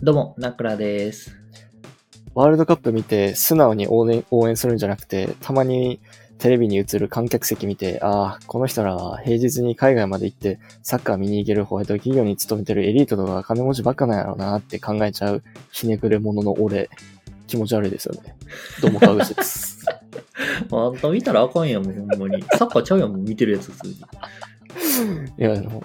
どうも、ナクラです。ワールドカップ見て素直に応援応援するんじゃなくて、たまにテレビに映る観客席見て、ああ、この人らは平日に海外まで行ってサッカー見に行けるホワイト企業に勤めてるエリートとか金持ちばっかなんやろうなって考えちゃうひねくれ者の俺、気持ち悪いですよね。どうも川口です。あんた見たらあかんやん、もうほんまに。サッカーちゃうやん、もう見てるやつ、普通に。いや、あの、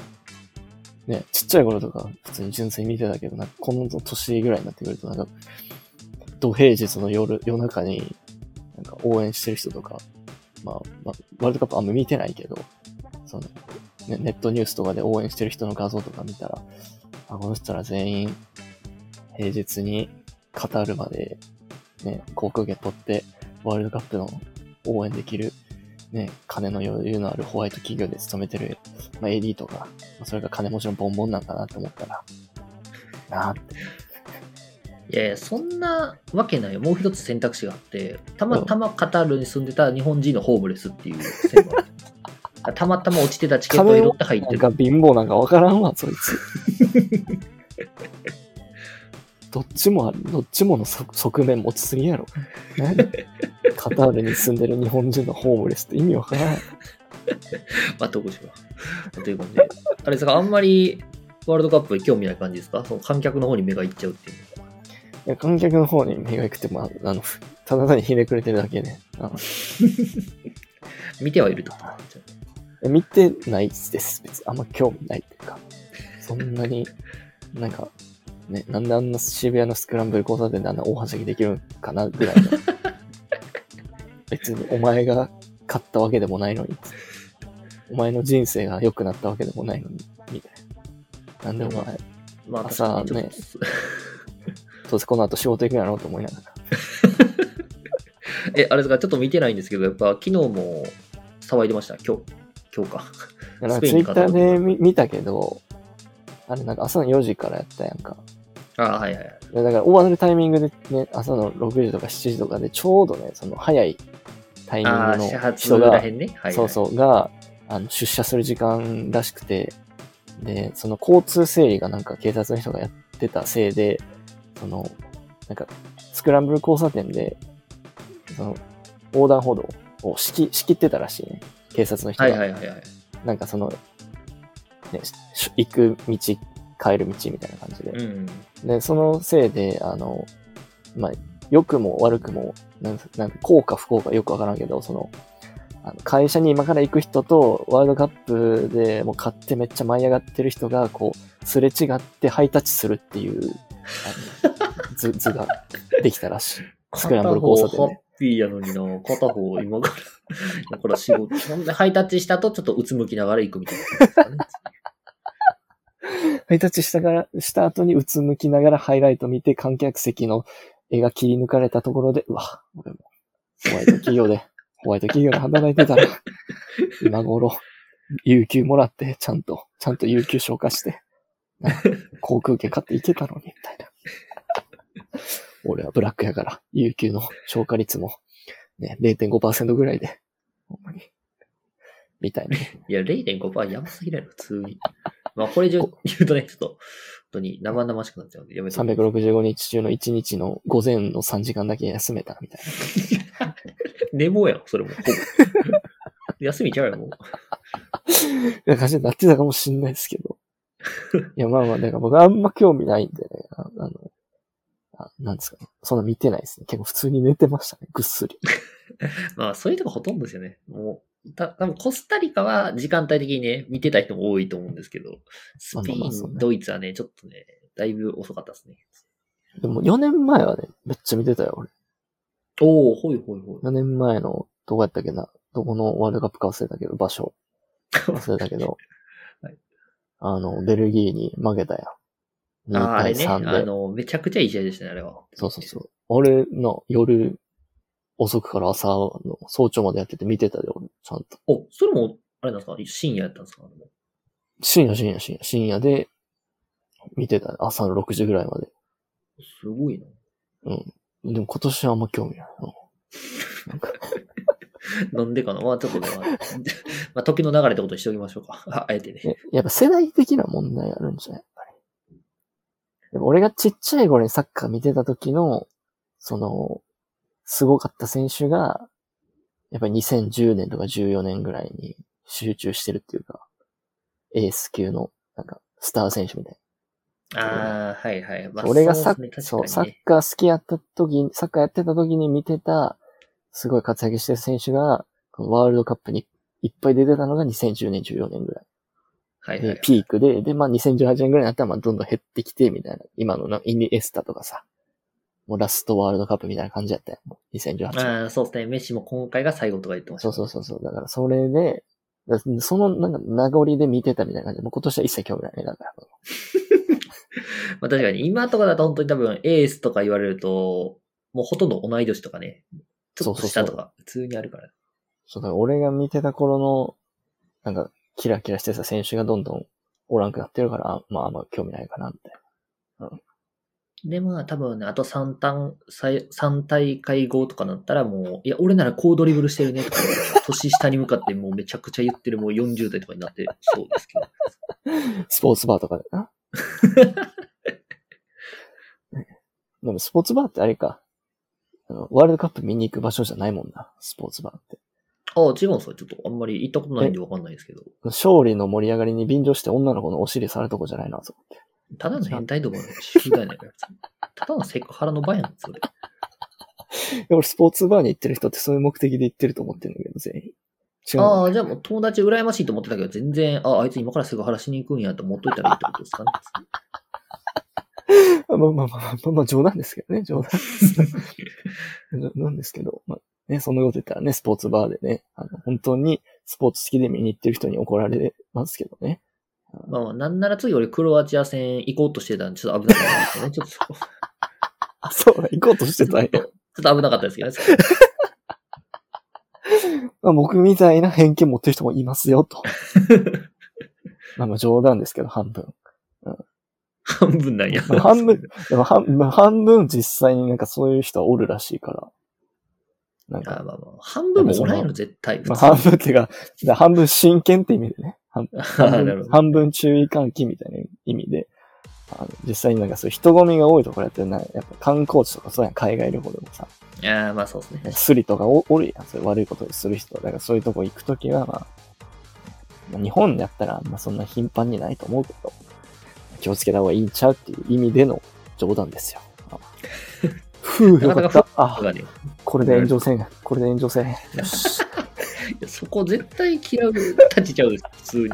ね、ちっちゃい頃とか普通に純粋に見てたけど、なんかこの年ぐらいになってくると、なんか、土平日の夜、夜中に、なんか応援してる人とか、まあ、まあ、ワールドカップあんま見てないけど、その、ね、ネットニュースとかで応援してる人の画像とか見たら、あ、この人ら全員、平日にカタールまで、ね、航空券取って、ワールドカップの応援できる、ね、金の余裕のあるホワイト企業で勤めてる、まあ、AD とか、まあそれが金持ちのボンボンなんかなって思ったら、なあって。いやいや、そんなわけないよ。もう一つ選択肢があって、たまたまカタールに住んでた日本人のホームレスっていう選択肢たまたま落ちてたチケットを拾って入ってる。なんか貧乏なんかわからんわ、そいつ。どっちもある、どっちもの側側面持ちすぎやろ。ね、カタールに住んでる日本人のホームレスって意味わからん。まあ、どうしよう。ということで、あれですか、あんまりワールドカップに興味ない感じですか？その観客の方に目がいっちゃうっていう。いや観客の方に目が行くても、ああの、ただ単にひねくれてるだけで、あ見てはいると。見てないです。別にあんま興味ないっていうか、そんなに、なんか、ね、なんであんな渋谷のスクランブル交差点であんな大はしゃぎできるんかなぐらいの。別にお前が勝ったわけでもないのに、お前の人生が良くなったわけでもないのに、みたいな。なんでお前、まあ、朝ねちょっとどうせこの後仕事行くんやろうと思いながら。え、あれですか、ちょっと見てないんですけど、やっぱ昨日も騒いでました？今日、今日か。なんかツイッターで見見たけど、あれなんか朝の4時からやったやんか。ああ、はいはいだから終わるタイミングでね、朝の6時とか7時とかでちょうどね、その早いタイミングの人が、ね。はい、はい。そうそう、が、あの、出社する時間らしくて、で、その交通整理がなんか警察の人がやってたせいで、その、なんか、スクランブル交差点で、その、横断歩道を仕切仕切ってたらしいね。警察の人が。はいはいはいはい。なんかその、ね、し行く道、帰る道みたいな感じで。うん。で、そのせいで、あの、まあ、良くも悪くも、なんなんか、幸か不幸かよくわからんけど、その、あの会社に今から行く人と、ワールドカップでもう買ってめっちゃ舞い上がってる人が、こう、すれ違ってハイタッチするっていう、図、図ができたらしい。スクランブル交差片方ハ点ッピーやのにな。片方今から。だから仕事。ハイタッチしたとちょっとうつむきながら行くみたいなね。ハイタッチしたから、した後にうつむきながらハイライト見て観客席の絵が切り抜かれたところで、うわ、俺も、ホワイト企業で、ホワイト企業で働いてたら、今頃、有給もらって、ちゃんと、ちゃんと有給消化して、な航空券買って行けたのに、みたいな。俺はブラックやから、有給の消化率も、ね、0.5%ぐらいで、ほんまに、みたいな。いや、0.5%やばすぎないの、普通に。まあ、これ以上言うとね、ちょっと、本当に生々しくなっちゃうんで、やめとこう365日中の1日の午前の3時間だけ休めたみたいな。寝坊やん、それも。休みちゃうやん、もう。いや、感じになってたかもしんないですけど。いや、まあまあ、だから僕あんま興味ないんでね、ああの、あなんですかね。そんな見てないですね。結構普通に寝てましたね、ぐっすり。まあ、そういうとこほとんどですよね。もう、た多分コスタリカは時間帯的にね、見てた人も多いと思うんですけど、スペイン、まあねドイツはね、ちょっとね、だいぶ遅かったですね。でも4年前はね、めっちゃ見てたよ、俺。おおほいほいほい。4年前の、どこやったっけな。どこのワールドカップか忘れたけど、場所。忘れたけど。はいあの、ベルギーに負けたやん。2ああ、あれ対ね、3で。あの、めちゃくちゃいい試合でしたね、あれは。そうそうそう。俺の夜遅くから朝の早朝までやってて見てたで、俺、ちゃんと。お、それも、あれなんですか？深夜やったんですか？深夜、深夜、深夜、深夜で見てた。朝の6時ぐらいまで。すごいな。うん。でも今年はあんま興味ない。うんなんかなんでかな？まあちょっとね、まあ、まあ、時の流れってことにしておきましょうか。あ あえてね。えやっぱ世代的な問題あるんじゃない？俺がちっちゃい頃にサッカー見てた時の、その、すごかった選手が、やっぱり2010年とか14年ぐらいに集中してるっていうか、エース級の、なんか、スター選手みたいああ、はいはい。まな。あ俺がサッ、ねそう、サッカー好きやった時、サッカーやってた時に見てた、すごい活躍してる選手が、ワールドカップにいっぱい出てたのが2010年、14年ぐらい。ではいはい。ピークで、で、まあ2018年ぐらいになったら、まあどんどん減ってきて、みたいな。今のなイニエスタとかさ、もうラストワールドカップみたいな感じやったよ。もう2018年。ああ、そうですね。メッシも今回が最後とか言ってました。そうそうそうそう。だからそれで、だそのなんか名残で見てたみたいな感じで、もう今年は一切興味ないね。だから。まあ確かに今とかだと本当に多分エースとか言われると、もうほとんど同い年とかね、ちょっと下とか普通にあるから。そうだから俺が見てた頃の、なんか、キラキラしてた選手がどんどんおらんくなってるから、まああんま興味ないかな、みたいで、まあ多分ね、あと3単、3大会後とかなったらもう、いや、俺ならこうドリブルしてるねとか、年下に向かってもうめちゃくちゃ言ってるもう40代とかになってそうですけど。な。スポーツバーとかでな。ね でもスポーツバーってあれか。あの、ワールドカップ見に行く場所じゃないもんな、スポーツバーって。ああ、違うんですか？ちょっとあんまり行ったことないんでわかんないですけど。勝利の盛り上がりに便乗して女の子のお尻されるとこじゃないな、そこって。ただの変態とかの集団やから。ただのセクハラの場やん、それ。いや俺スポーツバーに行ってる人ってそういう目的で行ってると思ってるんだけど、全員。違うの？ああ、じゃあもう友達羨ましいと思ってたけど、全然、ああいつ今からセクハラしに行くんやと思っといたらいいってことですかね。まあまあまあまあ、まあ、まあ冗談ですけどね、冗談です。冗談ですけど、まあね、そんなこと言ったらね、スポーツバーでね、あの、本当にスポーツ好きで見に行ってる人に怒られますけどね。まあまあ、なんなら次俺クロアチア戦行こうとしてたんで、ちょっと危なかったですよね。ちょっとあ、そうだ、行こうとしてたんや。ょっと危なかったですけどね。まあ、僕みたいな偏見持ってる人もいますよ、と。まあまあ冗談ですけど、半分。半分なんや。まあ半分。でも半まあ半分実際になんかそういう人はおるらしいから。なんあか、まあまあ、半分もおらんやろ、絶対。まあ半分っていうか、半分真剣って意味でね。半分半分注意喚起みたいな意味で、あの実際になんかそういう人混みが多いところやってるな、やっぱ観光地とかそうやん、海外旅行でもさ、ああ、まあそうですね。スリとかおおるやん、そういう悪いことする人。だからそういうとこ行くときは、まあ、まあ、日本だったら、まあそんな頻繁にないと思うけど、気をつけた方がいいんちゃうっていう意味での冗談ですよ。あふう、よかった。あこれで炎上せん。これで炎上せん。よし。そこ絶対嫌うたちちゃう普通に。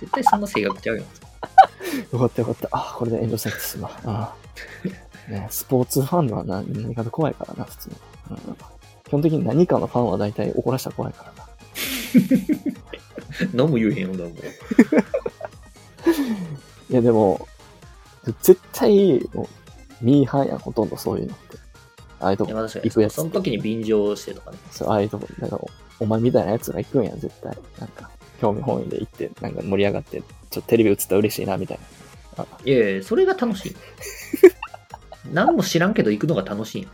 絶対そんな性格ちゃうよ。よかったよかった。あ、これで炎上せんってすまん。あね、スポーツファンはな何かと怖いからな、普通に。うん、基本的に何かのファンは大体怒らしたら怖いからな。何も言えへんよ、だもん。いや、でも、絶対、ミーハーやん、ほとんどそういうのって。ああいうとこ行くやつその時に便乗してとかね。そう、ああいうとこ、だから、お前みたいなやつが行くんやん、絶対。なんか、興味本位で行って、なんか盛り上がって、ちょっとテレビ映ったら嬉しいな、みたいな。いやいや、それが楽しい。何も知らんけど行くのが楽しい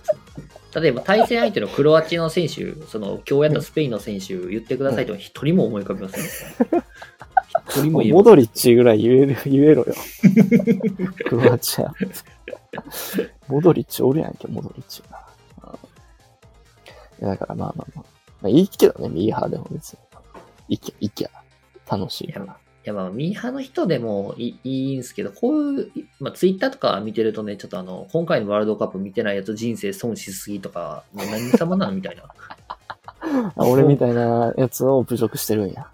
例えば対戦相手のクロアチアの選手、その今日やったスペインの選手言ってくださいと一人も思い浮かびません？一人もモドリッチぐらい言える、言えろよ。クロアチア。モドリッチおるやんけ、モドリッチが。うんいやだからまあまあまあ。まあいいけどね、ミーハーでも別に。いきゃ、いきゃ、楽しいから。いやまあ、ミーハーの人でもいいいいんですけど、こういう、まあ、ツイッターとか見てるとね、ちょっとあの、今回のワールドカップ見てないやつ人生損しすぎとか、もう何様なんみたいな。あ俺みたいなやつを侮辱してるんや。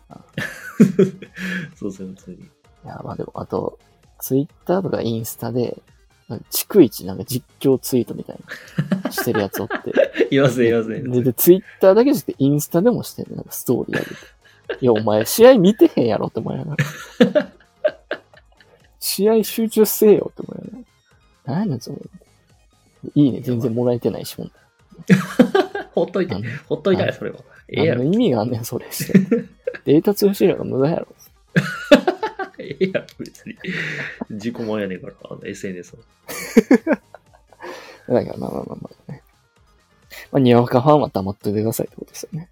そうそう、普通に。いや、まあでも、あと、ツイッターとかインスタで、逐一なんか実況ツイートみたいな、してるやつおって。いますね、いますね。で、で、ツイッターだけじゃなくてインスタでもしてんねなんかストーリーやるて。いや、お前、試合見てへんやろって思いながら。試合集中せえよって思いながら。何やねん、それ。いいね、全然もらえてないし、もん。ほっといてほっといたらそれは。ええや。意味があんねん、それして。データ通信量が無駄やろ。ええやろ、別に。自己満やねんから、あの SNS は。だから、まあまあまあまあね。まあ、にわかファンは黙っといてくださいってことですよね。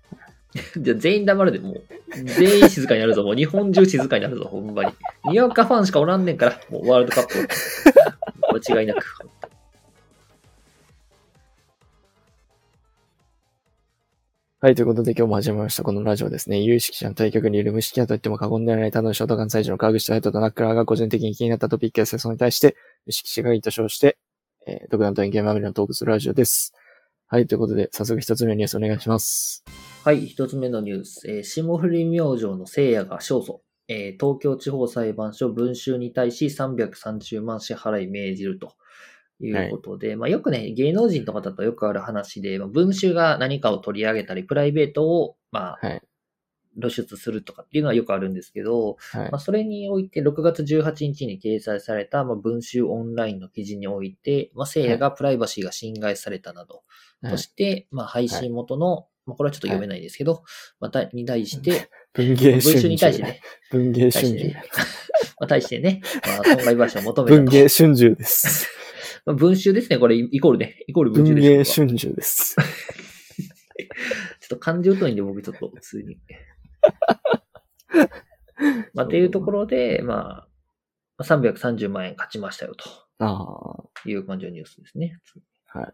じゃあ全員黙るで、もう。全員静かになるぞ。もう日本中静かになるぞ、ほんまに。にわかファンしかおらんねんから、もうワールドカップ。間違いなく。はい、ということで今日も始まりました。このラジオですね。有識者の対局にいる無識者と言っても過言ではない他のショートガン最初の川口大斗とナックラーが個人的に気になったトピックや世相に対して、無識者会議と称して、えー、独断と偏見まみれのトークするラジオです。はい、ということで、早速一つ目のニュースお願いします。はい、一つ目のニュース。えー霜降り明星の聖夜が勝訴。えー東京地方裁判所文集に対し330万支払い命じるということで、まあよくね、芸能人とかだとよくある話で、まあ、文集が何かを取り上げたり、プライベートを、まあ、はい。露出するとかっていうのはよくあるんですけど、はいまあ、。それにおいて6月18日に掲載された、まあ、文集オンラインの記事において、まあ、聖夜がプライバシーが侵害されたなど、はいとして、まあ、配信元の、まあ、これはちょっと読めないですけど、また、に対して、文芸文春秋。集に対してね、文芸春秋対してね。まあ、対してね、まあ、損害賠償を求めたと文芸春秋です。まあ、文集ですね、これ、イコールね、イコール文集文です。芸僕は春秋です。ちょっと漢字疎いんで、僕ちょっと普通に。まあ、っていうところで、まあ、330万円勝ちましたよ、あという感じのニュースですね。あ、はい。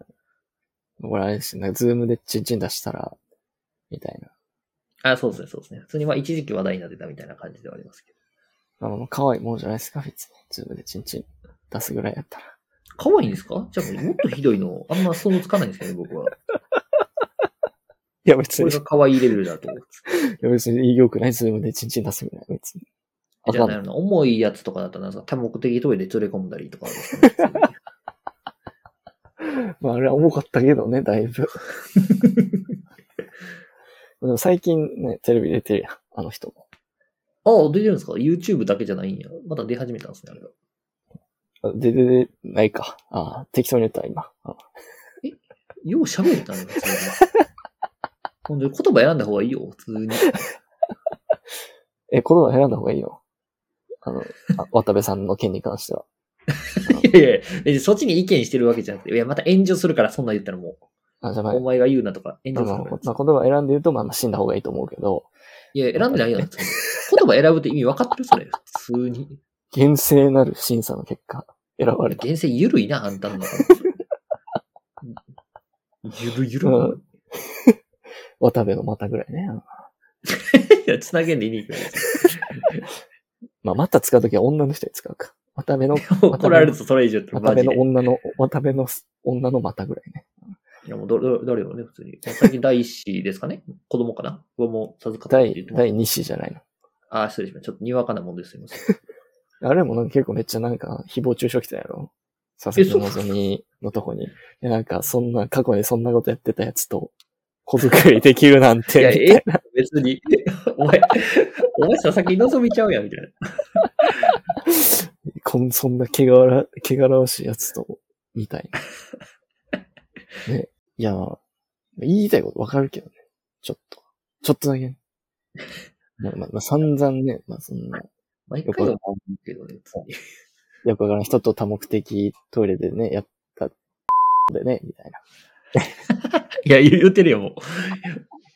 これあれですね、ズームでチンチン出したら、みたいな。あ、そうですね、そうですね。普通にまあ一時期話題になってたみたいな感じではありますけど。あの、可愛いもんじゃないですか、別に。ズームでチンチン出すぐらいやったら。可愛いんですか？じゃあもっとひどいの、あんま想像つかないんですけどね、僕は。いや、別に、いこれが可愛いレベルだと。や 別に良くない、ズームでチンチン出すぐらい、別に。じゃあ重いやつとかだったら多目的トイレ連れ込んだりとかあるんですかねまあ、あれは重かったけどね、だいぶ。でも最近ね、テレビ出てるやん、あの人も。ああ、出てるんですか ?YouTube だけじゃないんや。まだ出始めたんですね、あれは。あ出てでないか。ああ、適当に言った、今。あよう喋れたね、普通に。ほんで、言葉選んだ方がいいよ、普通に。え、言葉選んだ方がいいよ。あの、あ渡部さんの件に関しては。いやいや別にそっちに意見してるわけじゃなくて、いや、また炎上するから、そんなん言ったらもあ、じゃあまう、あお前が言うなとか、炎まあ上するから。まあ、言葉選んで言うと、まあ、まあ死んだ方がいいと思うけど、いや、選んでないよ、普通に。言葉選ぶって意味分かってるそれ、普通に。厳正なる審査の結果、選ばれた。厳正ゆるいな、あんたの中ゆるゆる。うん 渡部の股ぐらいね。いや、つなげんでいい。まあ、また使うときは女の人に使うか。渡部の、怒られるぞ、それ以上って、渡部。の女の、渡部の女の股ぐらいね。いや、もう、ど、ど、誰よね、普通に。最近第一子ですかね？子供かな？子供授かった第第2子じゃないの。あ、失礼しました。ちょっとにわかなもんですいません。あれもなんか結構めっちゃなんか誹謗中傷来たやろ佐々木希のとこに。いやなんかそんな、過去にそんなことやってたやつと、子作りできるなんいや、て、いえ別に。お前、お前佐々木望みちゃうやん、みたいな。な こんそんな汚ら、汚らわしいやつと、みたいな。ね。いや、言いたいことわかるけどね。ちょっと。ちょっとだけね。まあ、まあ、まあ、散々ね、まあそんな、毎回は思うけどね、普通に。よくわからん人と多目的トイレでね、やった、でね、みたいな。いや、言言ってるよ、もう。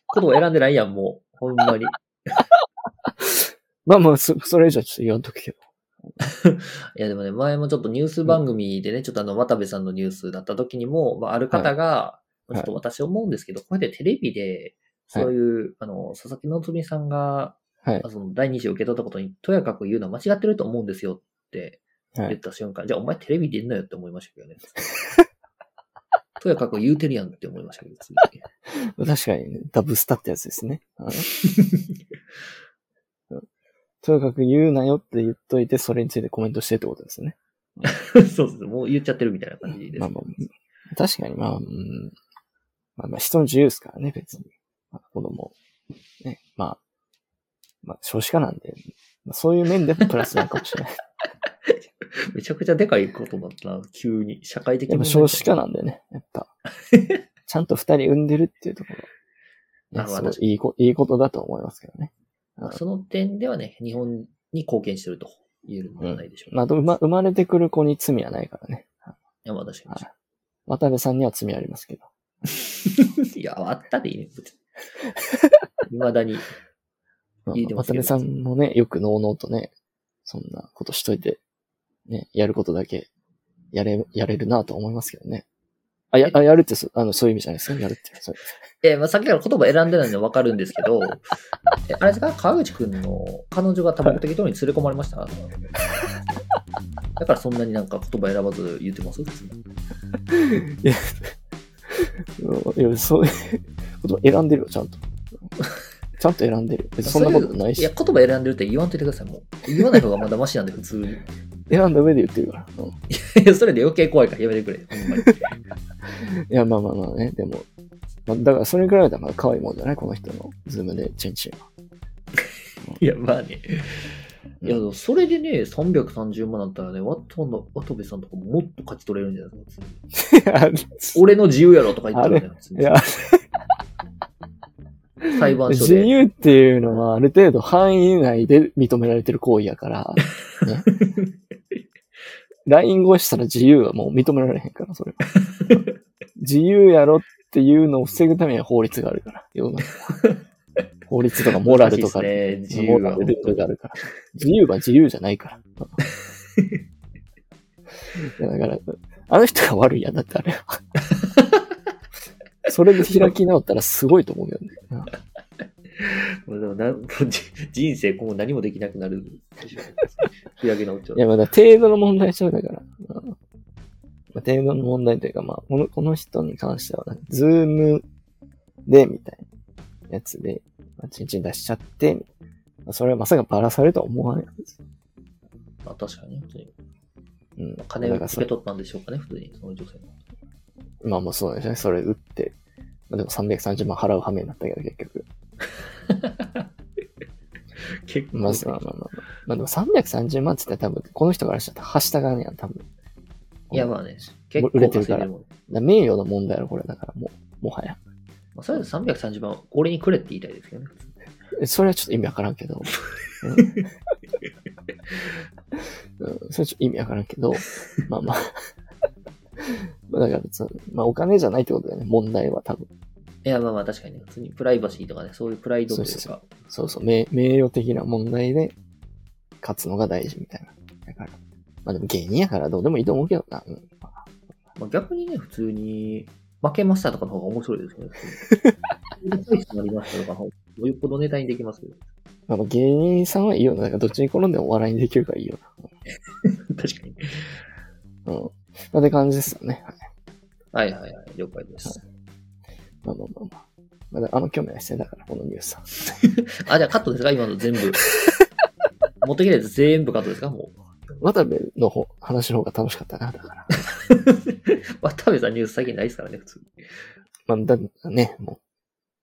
ことを選んでないやん、もう。ほんまに。まあまあ、そ、それ以上ちょっと言わんとくけど。いや、でもね、前もちょっとニュース番組でね、ちょっとあの、渡部さんのニュースだった時にも、まあ、ある方が、いちょっと私思うんですけど、こうやってテレビで、そういう、あの、佐々木希さんが、はい。その第二子を受け取ったことに、とやかく言うのは間違ってると思うんですよってはい。言った瞬間、じゃあお前テレビ出んなよって思いましたけどね。とやかく言うてるやんって思いましたけど、確かにね、ダブスタってやつですね。とにかく言うなよって言っといて、それについてコメントしてってことですね。そうそう、もう言っちゃってるみたいな感じです。まあまあ、確かにまあ、うん、まあまあ人の自由ですからね、別に。まあ、子供。ね、まあ、まあ少子化なんで、まあ、そういう面でもプラスなのかもしれない。めちゃくちゃでかいことだったな、急に。社会的やっぱ問題少子化なんでね、やっぱ。ちゃんと二人産んでるっていうところ。いいいいこいいことだと思いますけどね。まあその点ではね、日本に貢献してると言えるのではないでしょうか。まあ、あと生ま生まれてくる子に罪はないからね。いや、まあ確か渡部さんには罪ありますけど。に。いや、あったでいいね、別に。未だに。渡部さんもね、よくのうのうとね、そんなことしといて、ね、やることだけやれ、やれるなと思いますけどね。あ、や、あやるってそ、あの、そういう意味じゃないですか？やるって。そうえーまあ、さっきから言葉選んでないのわかるんですけど、えあれですか？川口くんの彼女が多目的等に連れ込まれましただからそんなになんか言葉選ばず言ってます？いや、いや、そういうこと選んでるよ、ちゃんと。ちゃんと選んでる。別にそんなことないしいや、。言葉選んでるって言わんといてください、もう。言わない方がまだマシなんで、普通に。選んだ上で言ってるから。うんいやそれで余計怖いからやめてくれ。ほんまに。いや、まあまあまあね、でも、まあ、だからそれぐらいだから可愛いもんじゃない？この人のズームでチンチンは。いや、まあね。いや、それでね、330万だったらね、ワットの渡部さんとかももっと勝ち取れるんじゃないで。俺の自由やろとか言ったらね、普通にいや、裁判所自で。由っていうのはある程度範囲内で認められてる行為やから、ね。LINE 越したら自由はもう認められへんから、それは。自由やろっていうのを防ぐためには法律があるから、世の中 法律とかモラルとか、ね、自由ル、ルールがあるから。自由は自由じゃないから。だから、あの人が悪いやんだってあれは。それで開き直ったらすごいと思うよね。もうでもなじ 人生今後何もできなくなるでしょ。開け直っちゃうい。や、まだ程度の問題ちゃうだから。うんまあ、程度の問題というか、まあ、この、この人に関しては、ズームで、みたいなやつで、まあ、チンチン出しちゃって、まあ、それはまさかバラされるとは思わないんです。まあ確かに、普通に。うん。金を受け取ったんでしょうかね、普通に、その女性の。まあまあそうですね。それ打って。まあ、でも330万払う羽目になったけど、結局。結構、まあまあまあまあ。まあでも330万って言ったら多分、この人からしたらはしたがねやん、多分。いやまあね、結構売れてるからから名誉の問題やろ、これ。だからもう、もはや。まあ、それで330万、俺にくれって言いたいですけどね。それはちょっと意味わからんけど。うんうん、それはちょっと意味わからんけど、まあまあ。まあだからまあお金じゃないってことだよね、問題は多分。いや、まあまあ確かにね、普通にプライバシーとかね、そういうプライドというか、そうそうそうそう、名名誉的な問題で勝つのが大事みたいな。だから。まあでも芸人やからどうでもいいと思うけどな。うんまあまあ、逆にね、普通に、負けましたとかの方が面白いですよね。普通に大したなりましたとかの方が、よっぽどネタにできますけど。まあ、芸人さんはいいよな。だからどっちに転んでも笑いにできるからいいよ確かに。な。うん。まあ、って感じですよね。はい。はいはいはい、了解です。まあまあまあまあ。まだあの興味ないですね。だから、このニュースさん。あ、じゃあカットですか？今の全部。持ってきたやつ全部カットですか？もう。渡部の方、話の方が楽しかったな。だから。渡部さんニュース最近ないですからね、普通に。まあ、だ、ね、もう、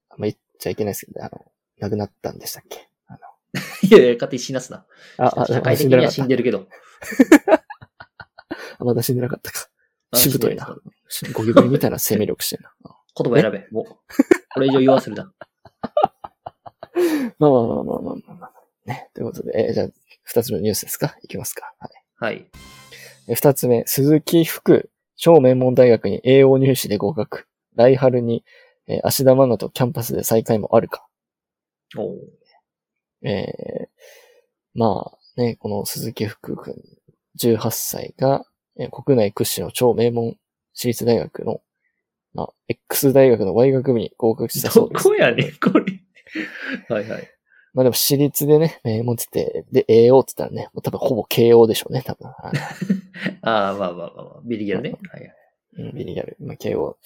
あんま言っちゃいけないですけど、あの、亡くなったんでしたっけ？あの、いやいや、勝手に死なすな。あ、あ、社会的には死んででるけど。あ、まだ死んでなかったか。あしぶといなゴキブリみたいな生命力してるな。言葉選べ。もう。これ以上言わせるな。まあまあまあまあまあまあまあ。ね。ということで、えーじゃあ、二つ目のニュースですかいきますか。はい。はい。え二つ目、鈴木福、超名門大学に栄養入試で合格。来春に、えー芦田愛菜とキャンパスで再会もあるか。おうえーまあね、この鈴木福君、18歳が、えー国内屈指の超名門私立大学の、まあ、X 大学の Y 学部に合格したそどうです。こやねん、これ。はいはい。まあでも私立でね、名門って言って、で、栄養って言ったらね、もう多分ほぼ慶応でしょうね、多分。あのああ、まあまあまあまあ。ビリギャルね。はいはい。うん、ビリギャル、まあ、慶応。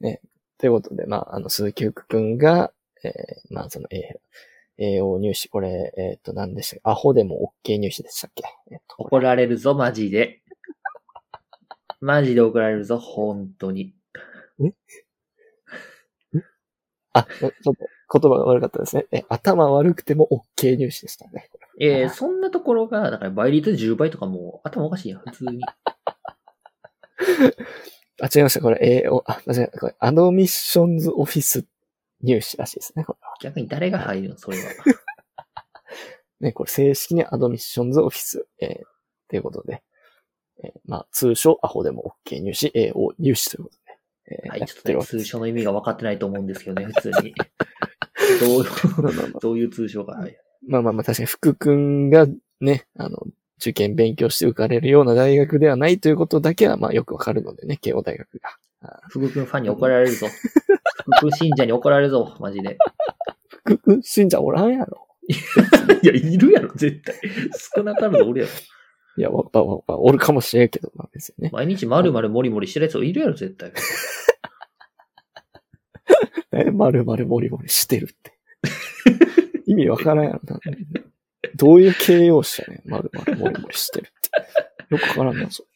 ね。ということで、まあ、あの、鈴木福くんが、えー、まあ、その、えー、栄養入試、これ、えっ、と、何でしたっけ？アホでも OK 入試でしたっけ？えっ、と、怒られるぞ、マジで。マジで怒られるぞ、本当に。あ、ちょっと言葉が悪かったですね。え、頭悪くても OK 入試でしたね。えー、そんなところが、だから倍率10倍とかもう頭おかしいやん、普通に。あ、違いました。これ、栄養、あ、間違えた。これ、アドミッションズオフィス入試らしいですね。これは。逆に誰が入るの、それは。ね、これ正式にアドミッションズオフィス、えー、ということで、えーまあ、通称アホでも OK 入試、栄養入試ということで、えーはい、ちょってと。通称の意味が分かってないと思うんですけどね、普通に。どう、どういう通称か。はい。まあまあまあ、確かに福くんがね、あの、受験勉強して受かれるような大学ではないということだけは、まあよくわかるのでね、慶応大学が。福君ファンに怒られるぞ。福君信者に怒られるぞ、マジで。福君信者おらんやろ。いや、いるやろ、絶対。少なからずおるやろ。いや、わわわわおるかもしれんけど、まあ別にね。毎日丸々モリモリしてるやついるやろ、絶対。え、まるまるもりもりしてるって。意味わからんやろな。どういう形容詞やねん。まるまるもりもりしてるって。よくわからんな、それ。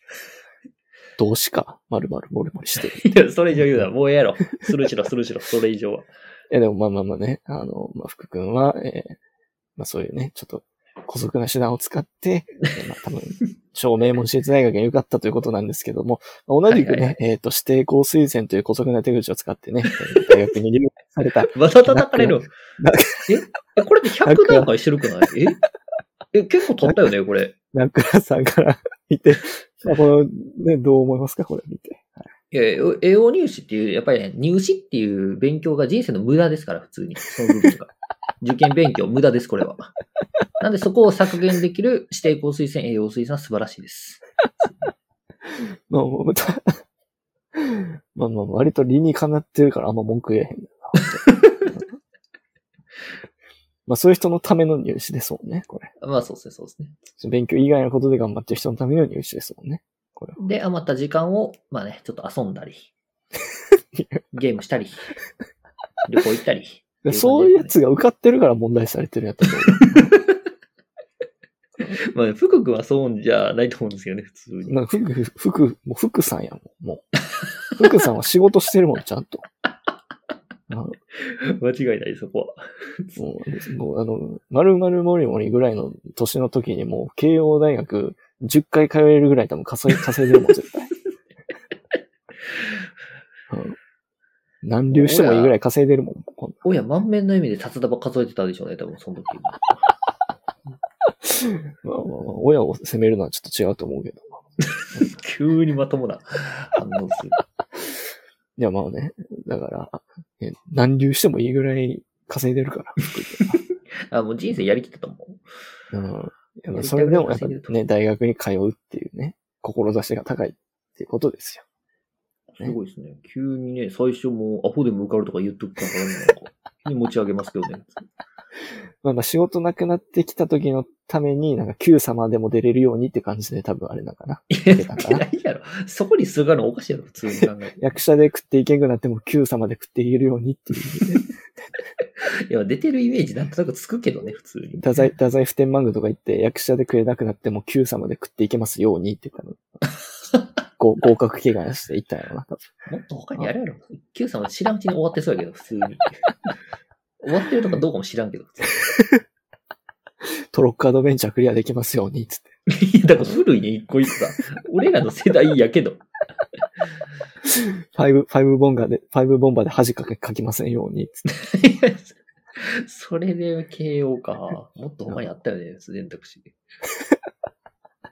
動詞か。まるまるもりもりしてる。いや、それ以上言うな。もうええやろ。するしろ、するしろ、それ以上は。え、でもまあまあまあね、あの、まあ、福君は、えーまあそういうね、ちょっと、古速な手段を使って、えーまあ多分、超名門私立大学に受かったということなんですけども、まあ同じくね、はいはいえっ、と、指定校推薦という古速な手口を使ってね、えー大学に入学された、また叩かれるな。ええ、これで100段階してるくない？ええ、結構取ったよね、これ。ナクラさんから見て、まあこの、ね、どう思いますか？これ見て。はいいや、栄養入試っていう、やっぱりね、入試っていう勉強が人生の無駄ですから、普通に。その部分が。受験勉強無駄です、これは。なんでそこを削減できる指定校推薦、栄養推薦は素晴らしいです。まあ、また まあまあ、割と理にかなってるからあんま文句言えへんな。まあそういう人のための入試ですもんね、これ。まあそうですね、そうですね。勉強以外のことで頑張ってる人のための入試ですもんね。これは。で、余った時間を、まあね、ちょっと遊んだり、ゲームしたり、旅行行ったり。でそういうやつが受かってるから問題されてるんやと思う。まあ、福君はそうじゃないと思うんですよね、普通に。なんか福、福、もう福さんやもん、もう。福さんは仕事してるもん、ちゃんと。間違いない、そこは。もう、もうあの、丸々モリモリぐらいの年の時にもう、慶応大学10回通えるぐらい多分稼い稼いでるもん、絶対。うん何流してもいいぐらい稼いでるもん、こん親満面の意味で札束数えてたでしょうね、多分その時。ま あまあまあ、親を責めるのはちょっと違うと思うけど。急にまともな反応する。いや、まあね、だから、ね何流してもいいぐらい稼いでるから、あ、もう人生やりきったと思う。はうん。やそれでもやっぱね、大学に通うっていうね、志が高いっていうことですよ。すごいですね。急にね、最初もうアホでも受かるとか言っとくからね、なんか持ち上げますけどね。まあまあ仕事なくなってきた時のために、なんか Q 様でも出れるようにって感じで多分あれなんかな。いや、なないやろ。そこにすがるのおかしいやろ、普通に考えて。役者で食っていけんくなっても Q 様で食っていけるようにっていう。いや、出てるイメージなんとなくつくけどね、普通に。太宰、太宰普天満宮とか行って役者で食えなくなっても Q 様で食っていけますようにって多分、ご合格祈願していったんやろな。もっと他にあるやろ。Q さんは知らんうちに終わってそうやけど、普通に。終わってるとかどうかも知らんけど、トロックアドベンチャークリアできますように、つって。に。いや、だから古いね、一個一個さ。俺らの世代やけど。ファイブ、ファイブボンガーで、ファイブボンバーで恥かけかきませんように、つって。それで慶応か。もっと他にあったよね、選択肢。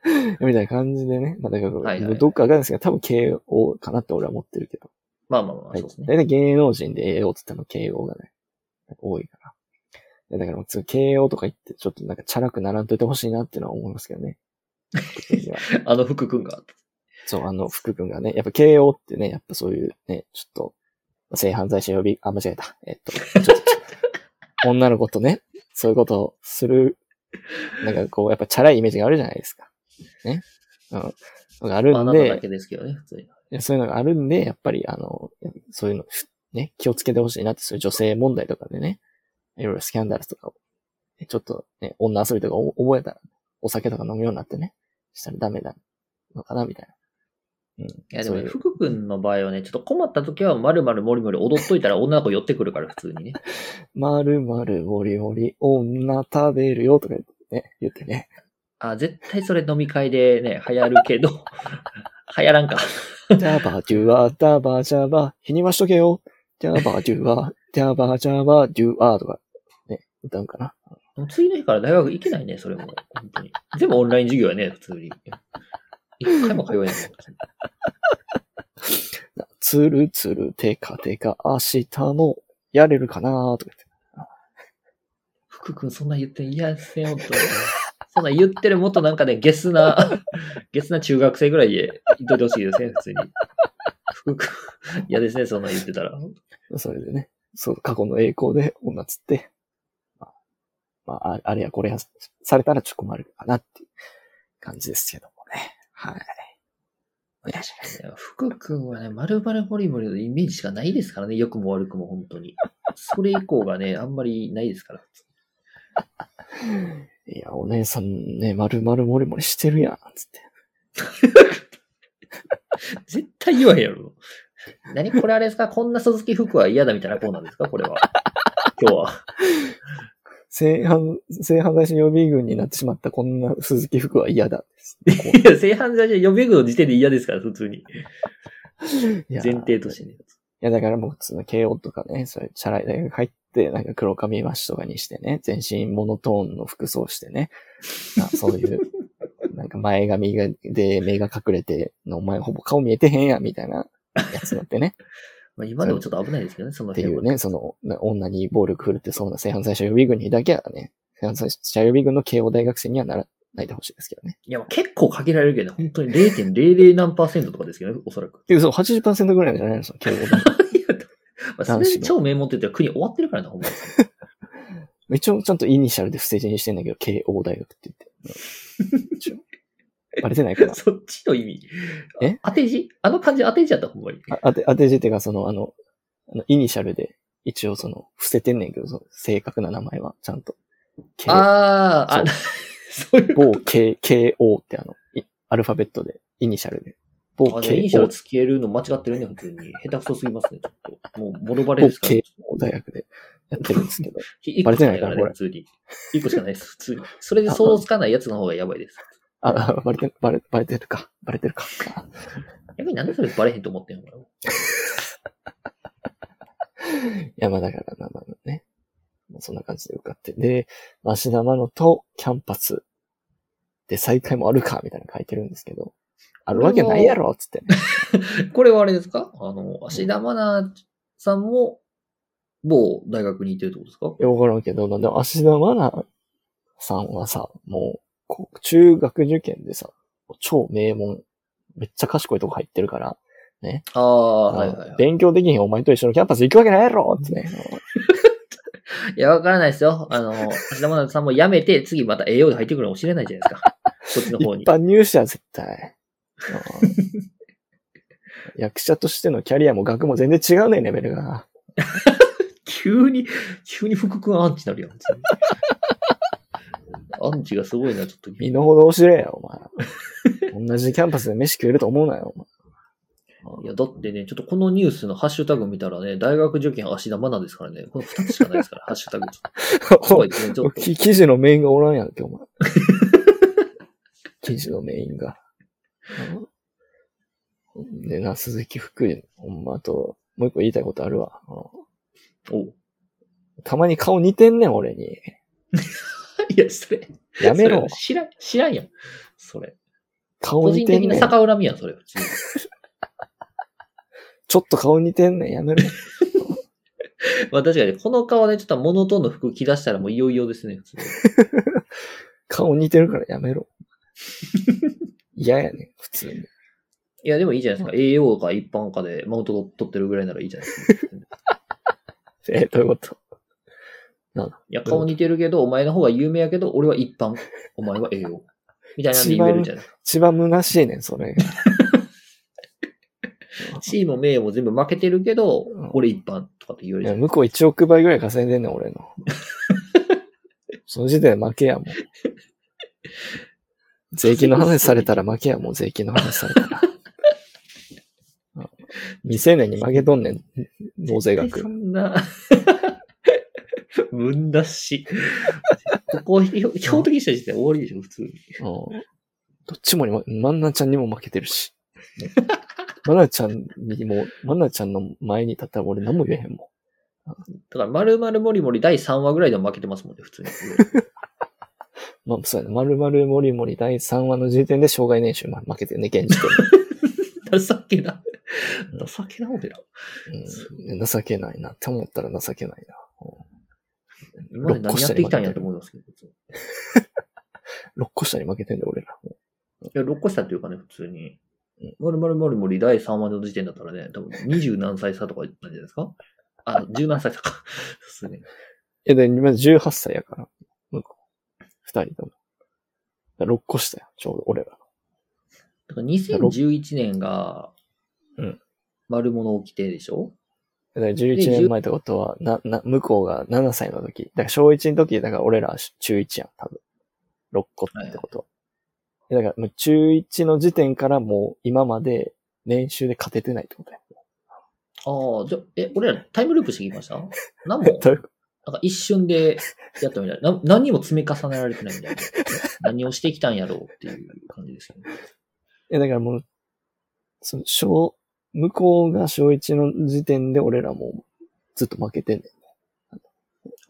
みたいな感じでね。まあ、だから、はいはいどっかわかんないですけど、多分慶応かなって俺は思ってるけど。まあまあまあ、はいそうですね。大体芸能人で栄養って言っても慶応がね、多いから。だから、次慶応とか言って、ちょっとなんかチャラくならんといてほしいなっていうのは思いますけどね。あの福君が。そう、あの、福君がね、やっぱ慶応ってね、やっぱそういうね、ちょっと、性犯罪者呼び、あ、間違えた。えっと、ちょっと、ちょっと女の子とね、そういうことをする、なんかこう、やっぱチャラいイメージがあるじゃないですか。ね。うん。あるんで、だけですけどね、普通に。そういうのがあるんで、やっぱりあの、そういうの、ふね、気をつけてほしいなって、そういう女性問題とかでね、いろいろスキャンダルとかを、ねちょっとね、女遊びとかお覚えたら、お酒とか飲むようになってね、したらダメなのかな、みたいな。うん。いいやでもね、福君の場合はね、ちょっと困った時は、まるまるもりもり踊っといたら女の子寄ってくるから、普通にね。まるまるもりもり、女食べるよとか言ってね、言ってね。あ、絶対それ飲み会でね、流行るけど、流行らんか。ジャバジュワ、ダバジャバ、日にましとけよ。ジャバジュワ、ジャバジャバ、ジュワとか、ね、歌うんかな。次の日から大学行けないね、それも。本当に。全部オンライン授業やね、普通に。一回も通えない。つるつる、てかてか、明日もやれるかなとか言って。福君そんな言って嫌ですよ、と。そんなん言ってるもっとなんかね、ゲスな、ゲスな中学生ぐらいで言っといてほしいですね、普通に。嫌ですね、そんなん言ってたら。それでね、そう、過去の栄光で女つって、まあ、まあ、ああれやこれやされたらちょっと困るかなっていう感じですけどもね。はい。いや福君はね、丸々モリモリのイメージしかないですからね、良くも悪くも本当に。それ以降がね、あんまりないですから。いや、お姉さんね、丸々モリモリしてるやん、つって。絶対言わへんやろ。何これあれですか？こんな鈴木福は嫌だみたいなコーナーですか？これは。今日は。正反、正反対し予備軍になってしまったこんな鈴木福は嫌だです。いや、正反対じゃ予備軍の時点で嫌ですから、普通に。前提としてね。いや、だからもう普通の慶応とかね、そういうチャラい大学入って、なんか黒髪マシとかにしてね、全身モノトーンの服装してね、あそういう、なんか前髪がで目が隠れて、お前ほぼ顔見えてへんやん、みたいなやつになってね。まあ、今でもちょっと危ないですけどね、その。っていうね、その、な女に暴力振るってそうな正反対者予備軍にだけはね、正反対者予備軍の慶応大学生にはならないでほしいですけどね。いや、結構限られるけどね、本当に0.00何パーセントとかですけどね、おそらく。で、そう、80%ぐらいじゃないの？そのまあ、それで超名門って言ったら国終わってるからな、ほんまに。一応ちゃんとイニシャルで伏せ字にしてんだけど、慶応大学って言って。バレてないかなそっちの意味。え？当て字あの漢字当て字やった、ほんまに。あ当て、当て字っていうか、その、あの、あのイニシャルで、一応その、伏せてんねんけど、その正確な名前は、ちゃんと。ああ、あ、そういう。某 K、KO ってあの、いアルファベットで、イニシャルで。某あ、じゃあイニシャル KO、つけるの間違ってるね、普通に。下手くそすぎますね、ちょっと。もう、ボロバレ某ですから。KO 大学でやってるんですけど。一バレてかないからこれ普通に。一個しかないです、普通に。それで想像つかないやつの方がやばいです。あ、あバレて、バレ、バレてるか。バレてるか。逆になんでそれバレへんと思ってんのかな。いや、まあだから、まあまあね。まあそんな感じで受かって。で、芦田愛菜とキャンパスで再会もあるか、みたいなの書いてるんですけど。あるわけないやろ、つってね。これはあれですか？あの、芦田愛菜さんも、某大学に行ってるってことですか？いや、わからんけど、なんで、芦田愛菜さんはさ、もう、中学受験でさ、超名門、めっちゃ賢いとこ入ってるから、ああ、はいはいはい。勉強できひんお前と一緒のキャンパス行くわけないやろってね。いや、わからないですよ。あの、芦田愛菜さんも辞めて、次また栄養で入ってくるかもしれないじゃないですか。そっちの方に一。般入試は絶対。うん役者としてのキャリアも学も全然違うねん、レベルが。急に、急に福君アンチなるやん。アンチがすごいな、ちょっと。身の程教えや、お前。同じキャンパスで飯食えると思うなよ、おいや、だってね、ちょっとこのニュースのハッシュタグ見たらね、大学受験芦田愛菜ですからね、この二つしかないですから、ハッシュタグ。怖いですね、ちょっと。き記事のメインがおらんやんけ、お前。記事のメインが。うんでな、鈴木福ほんま、あと、もう一個言いたいことあるわ。うんおうたまに顔似てんねん、俺に。いや、それ。やめろ。知らん、知らんやん。それ。顔個人的な似てんねん。逆恨みやん、それ。ちょっと顔似てんねん、やめろ。まあ確かに、この顔でちょっとモノトーンの服着出したらもういよいよですね、普通に。顔似てるからやめろ。嫌やねん、普通に。いや、でもいいじゃないですか。栄養か一般かでマウント取ってるぐらいならいいじゃないですか。え、どういうこと？いや、顔似てるけど、お前の方が有名やけど、俺は一般。お前は栄養。みたいなんで言えるじゃないですか。一番虚しいねん、それが。地位も名誉も全部負けてるけどうん、俺一般とかって言えるいや、じゃない向こう1億倍ぐらい稼いでんねん、俺の。その時点で負けやもん。税金の話されたら負けやもん、税金の話されたら。うん未成年に負けとんねん、納税額そ。んな、むんだし。ここを標標的にした時点で終わりでしょ、普通に。うんどっちもにも、マンナちゃんにも負けてるし。マナちゃんにも、マナちゃんの前に立ったら俺何も言えへんもだから、まるまるもりもり第3話ぐらいでも負けてますもんね、普通に。ん。まあ、そうやな。まるまるもりもり第3話の時点で障害年収ま負けてるね、現時点 情けな。情けな、俺ら。で。うん、情けないなって思ったら情けないな。今まで何やってきたんやと思いますけど。6 個下に負けてんだよ、俺ら。もいや、6個下っていうかね、普通にうん。まるまるまるまる第3話の時点だったらね、多分20何歳差とかなんじゃないですか？あ、10何歳差か。そうですね。いや、で、今18歳やから。向こう。二人とも。だから6個下や、ちょうど俺ら。だから2011年が、うん。丸物起きてでしょ？だから11年前ってことは、な、な、向こうが7歳の時。だから小1の時、だから俺ら中1やん、多分。6個ってことは。いやだからもう中1の時点からもう今まで練習で勝ててないってことや。ああ、じゃあ、え、俺らタイムループしてきました？何も、なんか一瞬でやったみたいな。な何にも積み重ねられてないみたいな。何をしてきたんやろうっていう感じですよね。いや、だからもう、その、小、向こうが小1の時点で俺らもうずっと負けてんねん。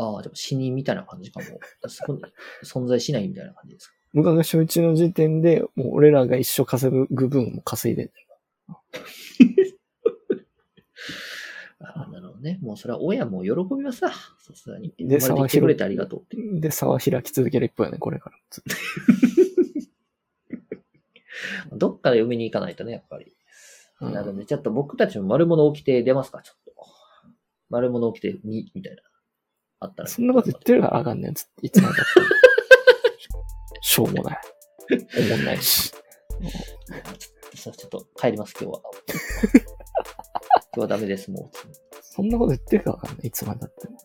ああ、でも死人みたいな感じかも。そこに存在しないみたいな感じですか？向こうが小1の時点で、もう俺らが一生稼ぐ分も稼いでんねああ、なるほどね。もうそれは親も喜びますわ。さすがに。で生まれてきてくれてありがとうって。ん。で、差は開き続ける一方やね、これから。どっかで埋めに行かないとね、やっぱり。うんなので、ちょっと僕たちも丸物起きて出ますか、ちょっと。丸物起きて2みたいな。あったら。そんなこと言ってるからあかんねん、つって、いつも しょうもない。おもんないし。さあちょっと帰ります、今日は。今日はダメです、もう。そんなこと言ってるからあかんねん、いつまでたっても。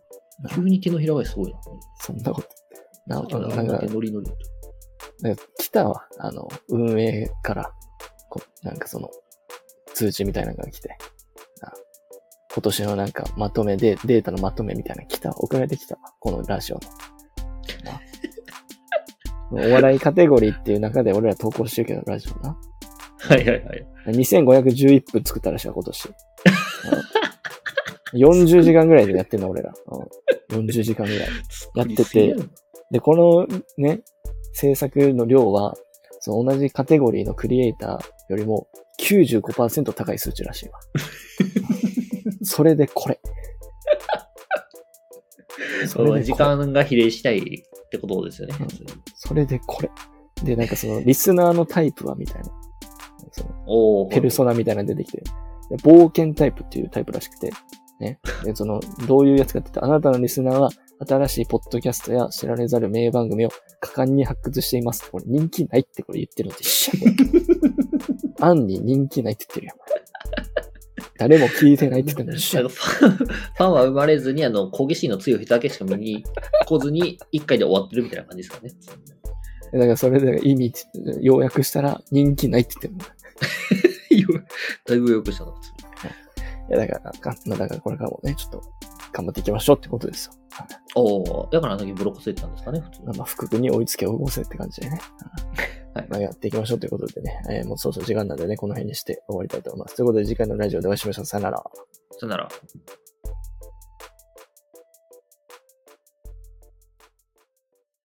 急に手のひら返しすごいな。そんなこと言って。な、さっきまであなんんかノリノリと。なんか来たわ。あの、運営から、こなんかその、通知みたいなのが来て、あ今年のなんかまとめで、データのまとめみたいなの来たわ。送られてきたわ。このラジオの。なお笑いカテゴリーっていう中で俺ら投稿してるけど、ラジオな。はいはいはい。2511分作ったらしいわ、今年。うん40時間ぐらいでやってんの、俺ら。うん40時間ぐらい。やっててで、このね、制作の量は、その同じカテゴリーのクリエイターよりも95%高い数値らしいわ。それでこれ。そその時れでこれ。間が比例したいってことですよね。うんそれでこれ。で、なんかその、リスナーのタイプはみたいな。そのペルソナみたいなの出てきて、で冒険タイプっていうタイプらしくて、ね。で、その、どういうやつかって言ったら、あなたのリスナーは、新しいポッドキャストや知られざる名番組を果敢に発掘しています。これ人気ないってこれ言ってるのと一緒。案に人気ないって言ってるやん。誰も聞いてないって言ってんファン ファンは生まれずに、あの、攻撃心の強い人だけしか見に来ずに、一回で終わってるみたいな感じですかね。だからそれで意味、要約したら人気ないって言ってるの。だいぶよくしたな。いや、だから、だからこれからもね、ちょっと頑張っていきましょうってことですよ。おおだからあの時ブロックついてたんですかね、普通に。まあ、福君に追いつけ追い越せって感じでね。はいまあ、やっていきましょうということでね、えーもうそろそろ時間なんでね、この辺にして終わりたいと思います。ということで次回のラジオでお会いしましょう。さよなら。さよなら。